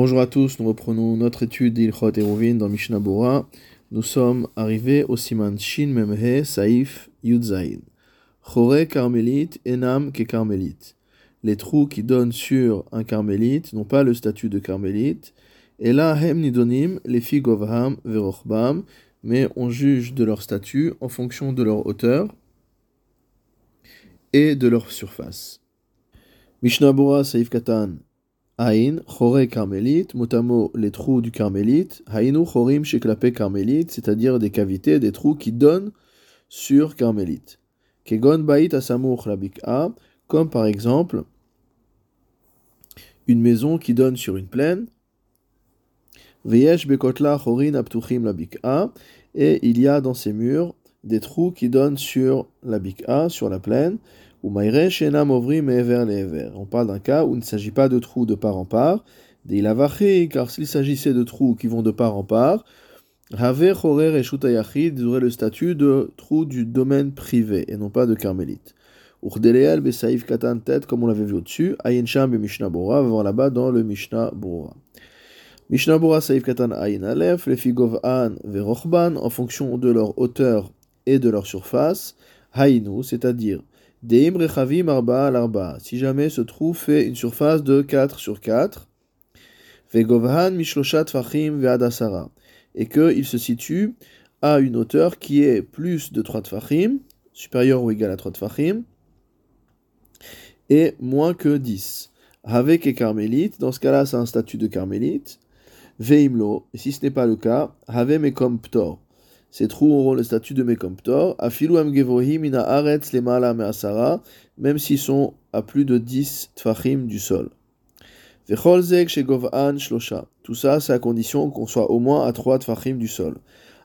Bonjour à tous, nous reprenons notre étude d'Ilchot Eruvin dans Mishnah Bora. Nous sommes arrivés au Siman Shin Memhe Saif Yudzaïn. Chore carmélite enam ke carmélite. Les trous qui donnent sur un carmélite n'ont pas le statut de carmélite. Et là, hem nidonim, les figovham verochbam, mais on juge de leur statut en fonction de leur hauteur et de leur surface. Mishnah Saif Katan Aïn, Chore carmélite, motamo les trous du carmélite, Haïnu Chorim Sheklape carmélite, c'est-à-dire des cavités, des trous qui donnent sur carmélite. Kegon Bait Asamuch Labik'a, comme par exemple une maison qui donne sur une plaine. Veyesh Bekotla Chorin Aptuchim Labik'a, et il y a dans ces murs des trous qui donnent sur la bik'a, sur la plaine. On parle d'un cas où il ne s'agit pas de trous de part en part, des car s'il s'agissait de trous qui vont de part en part, Haver Chorer et auraient le statut de trous du domaine privé et non pas de carmélite. Urdeleel Besaïf Katan Tet, comme on l'avait vu au-dessus, Ayin Sham et Mishnah Bora, va voir là-bas dans le Mishnah Bora. Mishnah Bora Saïf Katan Ayin Aleph, les Figov An Verochban, en fonction de leur hauteur et de leur surface, Haïnu, c'est-à-dire Deim rechavim arba al arba. Si jamais ce trou fait une surface de 4 sur 4, vegovhan mishloshat fachim ve'adasara, et qu'il se situe à une hauteur qui est plus de 3 tfachim, supérieure ou égale à 3 tfachim, et moins que 10. Avec et carmélite, dans ce cas-là, c'est un statut de carmélite. Veimlo, et si ce n'est pas le cas, have mekom ptor. Ces trous auront le statut de Mekomptor. Afilu amgevohim ina aretz même s'ils sont à plus de 10 tfachim du sol. Vecholzek shegov'an shlosha. Tout ça, c'est à condition qu'on soit au moins à 3 tfachim du sol.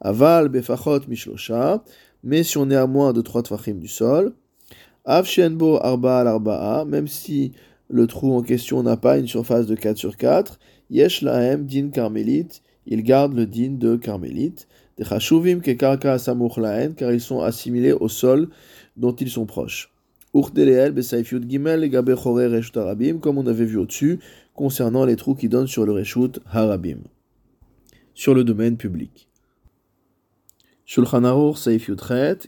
Aval befachot mishlosha, mais si on est à moins de 3 tfachim du sol. Avshenbo arba al arba'a, même si le trou en question n'a pas une surface de 4 sur 4. Yesh lahem din carmélite, il garde le din de carmélite car ils sont assimilés au sol dont ils sont proches. Comme on avait vu au-dessus, concernant les trous qui donnent sur le Reshut Harabim, sur le domaine public. Shulchan Aruch Saif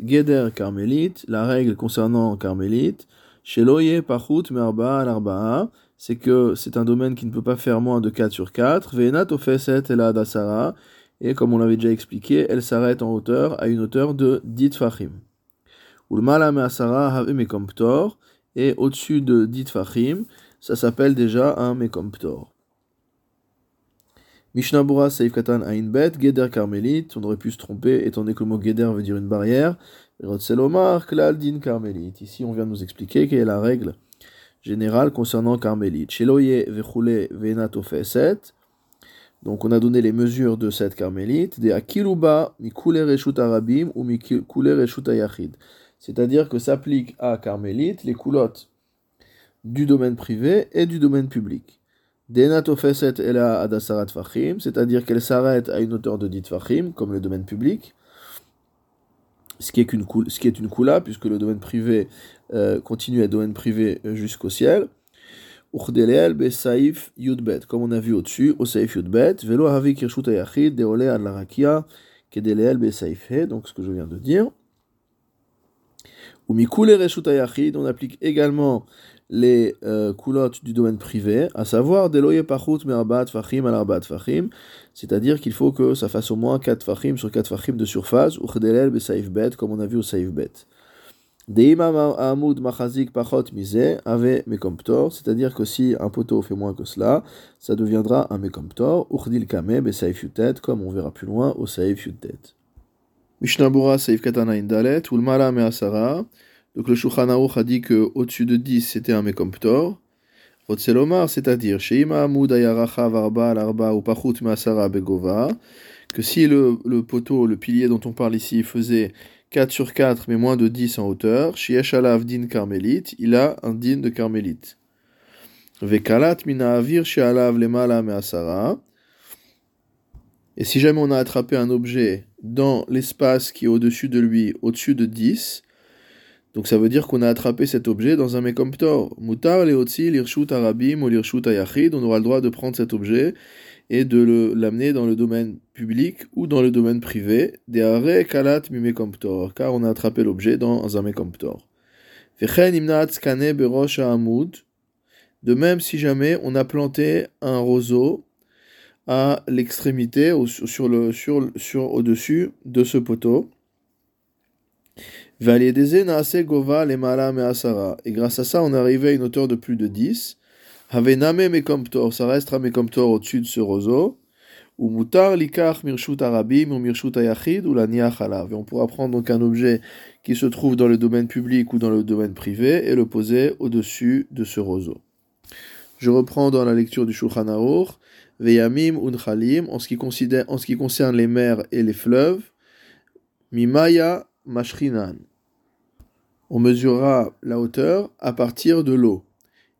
Geder Carmélite, la règle concernant Carmélite, Sheloye Pachut Merba al c'est que c'est un domaine qui ne peut pas faire moins de 4 sur 4, Venat Ofeset Ela Dasara, et comme on l'avait déjà expliqué, elle s'arrête en hauteur à une hauteur de 10 fachim. et au-dessus de 10 fachim, ça s'appelle déjà un mekomptor. Mishnabura Saif Katan Bet, Geder Carmélite, on aurait pu se tromper étant donné que le mot Geder veut dire une barrière. Rotselomar. Ici, on vient de nous expliquer quelle est la règle générale concernant Carmélite. Sheloye Vechule Venatofeset. Donc on a donné les mesures de cette carmélite, des akiluba mikule reshut arabim ou mikule reshut ayachid. C'est-à-dire que s'applique à carmélite les coulottes du domaine privé et du domaine public. Denatofeset ela adasarat fachim, c'est-à-dire qu'elle s'arrête à une hauteur de dit fachim, comme le domaine public, ce qui est, une, ce puisque le domaine privé euh, continue à être domaine privé jusqu'au ciel. Saif Yudbet, comme on a vu au-dessus, au Saif Yudbet, Velo Havi Kirshut Ayachid, Deole Ad Larakia, Kedeleel Saif He, donc ce que je viens de dire. Ou Mikule Reshut Ayachid, on applique également les euh, coulottes du domaine privé, à savoir Deloye Pachut Merbat Fachim Alarbat Fachim, c'est-à-dire qu'il faut que ça fasse au moins 4 Fachim sur 4 Fachim de surface, ou Kedeleel Saif Bet, comme on a vu au Saif Bet. C'est-à-dire que si un poteau fait moins que cela, ça deviendra un mekomptor. Urdil kame yutet, comme on verra plus loin au saif yutet. Mishnabura saif katana indalet, ulmala measara. Donc le Shulchan a dit que au-dessus de 10 c'était un mekomptor. Otselomar, c'est-à-dire sheima amud ayaracha varba l'arba ou pachut measara begova, que si le poteau, le pilier dont on parle ici faisait 4 sur 4, mais moins de 10 en hauteur. Din carmélite, il a un din de carmélite. Vekalat mina avir shealav lemala measara. Et si jamais on a attrapé un objet dans l'espace qui est au-dessus de lui, au-dessus de 10, Donc ça veut dire qu'on a attrapé cet objet dans un Mekomptor. Mutar leotzi lirshut arabim ou lirshut ayachid, on aura le droit de prendre cet objet et de l'amener dans le domaine public ou dans le domaine privé. Deare kalat mimekomptor, car on a attrapé l'objet dans un Mekomptor. De même, si jamais on a planté un roseau à l'extrémité, sur le, sur, au-dessus de ce poteau, et grâce à ça, on arrivé à une hauteur de plus de 10. Ça reste mekomptor au-dessus de ce roseau. Ou mutar likach mirshut arabim ou mirshut ayachid ou la Et on pourra prendre donc un objet qui se trouve dans le domaine public ou dans le domaine privé et le poser au-dessus de ce roseau. Je reprends dans la lecture du Shulchan Aruch. Veyamim unchalim, en ce qui en ce qui concerne les mers et les fleuves. Mimaya mashrinan on mesurera la hauteur à partir de l'eau.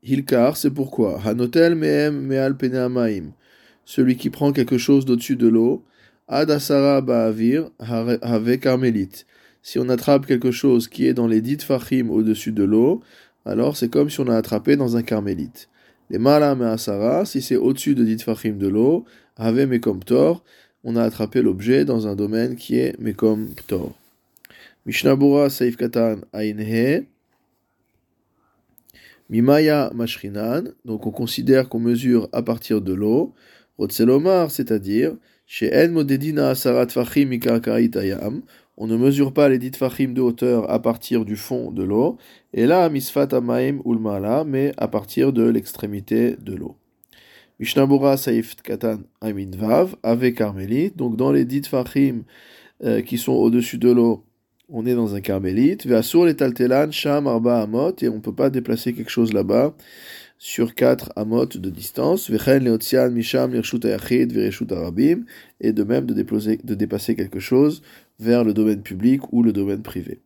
Hilkar, c'est pourquoi? Hanotel mehem meal peneamaim. Celui qui prend quelque chose d'au-dessus de l'eau. Adasara ba'avir have carmélite. Si on attrape quelque chose qui est dans les dites fachim au-dessus de l'eau, alors c'est comme si on a attrapé dans un carmélite. Les malam asara, si c'est au-dessus de dites fachim de l'eau, have mekom on a attrapé l'objet dans un domaine qui est mekom tor. Mishnabura Saif Katan Ainhe. Mimaya Mashrinan. Donc on considère qu'on mesure à partir de l'eau. Rotselomar, c'est-à-dire chez En Modedina Sarat Fachim. On ne mesure pas les dites fachim de hauteur à partir du fond de l'eau. Et là, misfat amaim ulmala, mais à partir de l'extrémité de l'eau. Mishnabura Saif Katan Vav, avec Carmélie. Donc dans les dites fachim euh, qui sont au-dessus de l'eau, on est dans un carmélite, sur les taltelan, sham arba amot, et on ne peut pas déplacer quelque chose là-bas sur 4 amot de distance, vechen leotzian misham lirshut ayachid vereshut arabim, et de même de, déposer, de dépasser quelque chose vers le domaine public ou le domaine privé.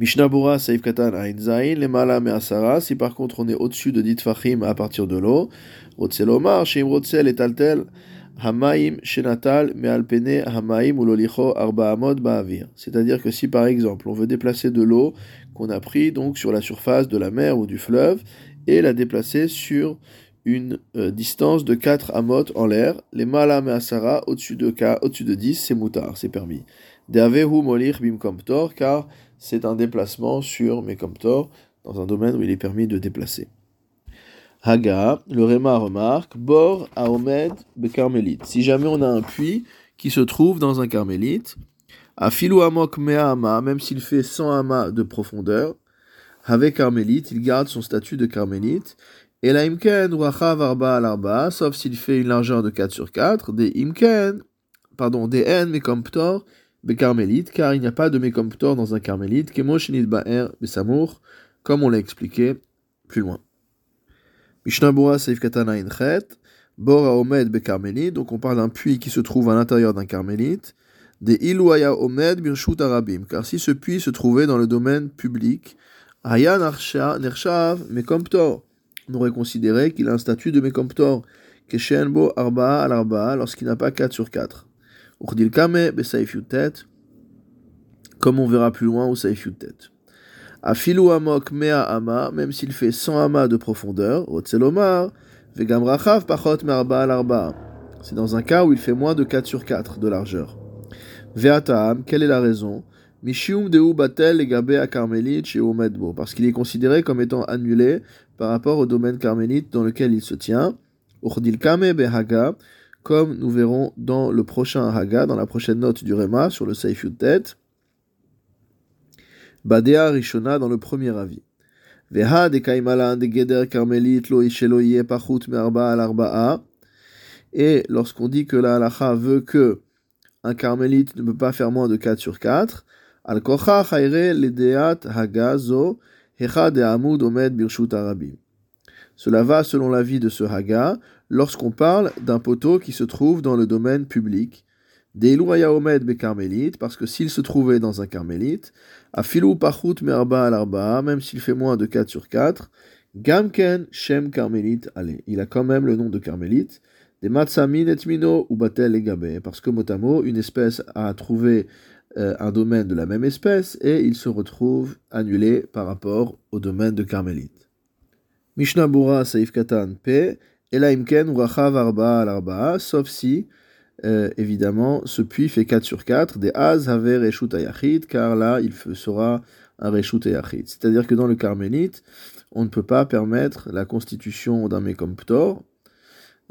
Mishnah Bura Saif Katan Zain, les Mala Measara, si par contre on est au-dessus de dit Fachim à partir de l'eau, Rotzelomar, Sheim Rotzel et Taltel, Hamaim shenatal mealpene hamaim ou lolicho arba ba'avir. C'est-à-dire que si par exemple on veut déplacer de l'eau qu'on a pris donc sur la surface de la mer ou du fleuve et la déplacer sur une euh, distance de 4 amot en l'air, les malam asara au-dessus de, au-dessus de 10 c'est moutard, c'est permis. Deavehu molir bim car c'est un déplacement sur mes dans un domaine où il est permis de déplacer. Haga, le Réma remarque, Bor Aomed Bekarmélite. Si jamais on a un puits qui se trouve dans un carmélite, à Filou Amok même s'il fait 100 amas de profondeur, avec carmélite, il garde son statut de carmélite. Et la Imken Arba al sauf s'il fait une largeur de 4 sur 4, des Imken, pardon, des N Mekomptor Bekarmélite, car il n'y a pas de Mekomptor dans un carmélite, Kemoshinit Ba'er Besamour, comme on l'a expliqué plus loin. Mishnabura Seif Katana Inchet, Bora Omed Bekarmelit, donc on parle d'un puits qui se trouve à l'intérieur d'un carmélite, des Iluaya Omed Birshut Arabim, car si ce puits se trouvait dans le domaine public, Aya Nershav Mekomptor, on aurait considéré qu'il a un statut de Mekomptor, Keshenbo Arba al Arba, lorsqu'il n'a pas 4 sur 4. Urdil Kame Besaif comme on verra plus loin au Saif. Afilu amok mea ama, même s'il fait 100 amas de profondeur, otzelomar, vegam rachav pachot merba al arba. C'est dans un cas où il fait moins de 4 sur 4 de largeur. Ve'ataam, quelle est la raison? Mishium deu batel legabe a carmélite chez Omedbo, parce qu'il est considéré comme étant annulé par rapport au domaine carmélite dans lequel il se tient. Urdil kame behaga, comme nous verrons dans le prochain haga, dans la prochaine note du Rema sur le Seif tête. Badea Rishona dans le premier avis. Veha de Kaimalan de Geder Karmelit lo Isheloye Pachut Merba al Arba'a. Et lorsqu'on dit que la halacha veut que un carmélite ne peut pas faire moins de 4 sur 4, al kocha chayre ledeat hagazo hecha de amud omed birshut arabim. Cela va selon l'avis de ce haga lorsqu'on parle d'un poteau qui se trouve dans le domaine public Deilouaya Omed be carmélite, parce que s'il se trouvait dans un carmélite, à filou pachut merba al arba, même s'il fait moins de 4 sur 4, Gamken Shem carmélite, allez, il a quand même le nom de carmélite, des matsamin et mino ou batel gabe, parce que motamo, une espèce a trouvé euh, un domaine de la même espèce et il se retrouve annulé par rapport au domaine de carmélite. Mishnah Bura Saif Katan P. Elaimken Urachav Arba al Arba, sauf si, euh, évidemment, ce puits fait 4 sur 4, des Az Haver Reshut Ayachid, car là, il sera un Reshut Ayachid. C'est-à-dire que dans le carmélite, on ne peut pas permettre la constitution d'un Mekomptor,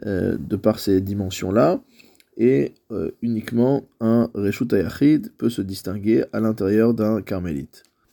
euh, de par ces dimensions-là, et euh, uniquement un Reshut Ayachid peut se distinguer à l'intérieur d'un carmélite.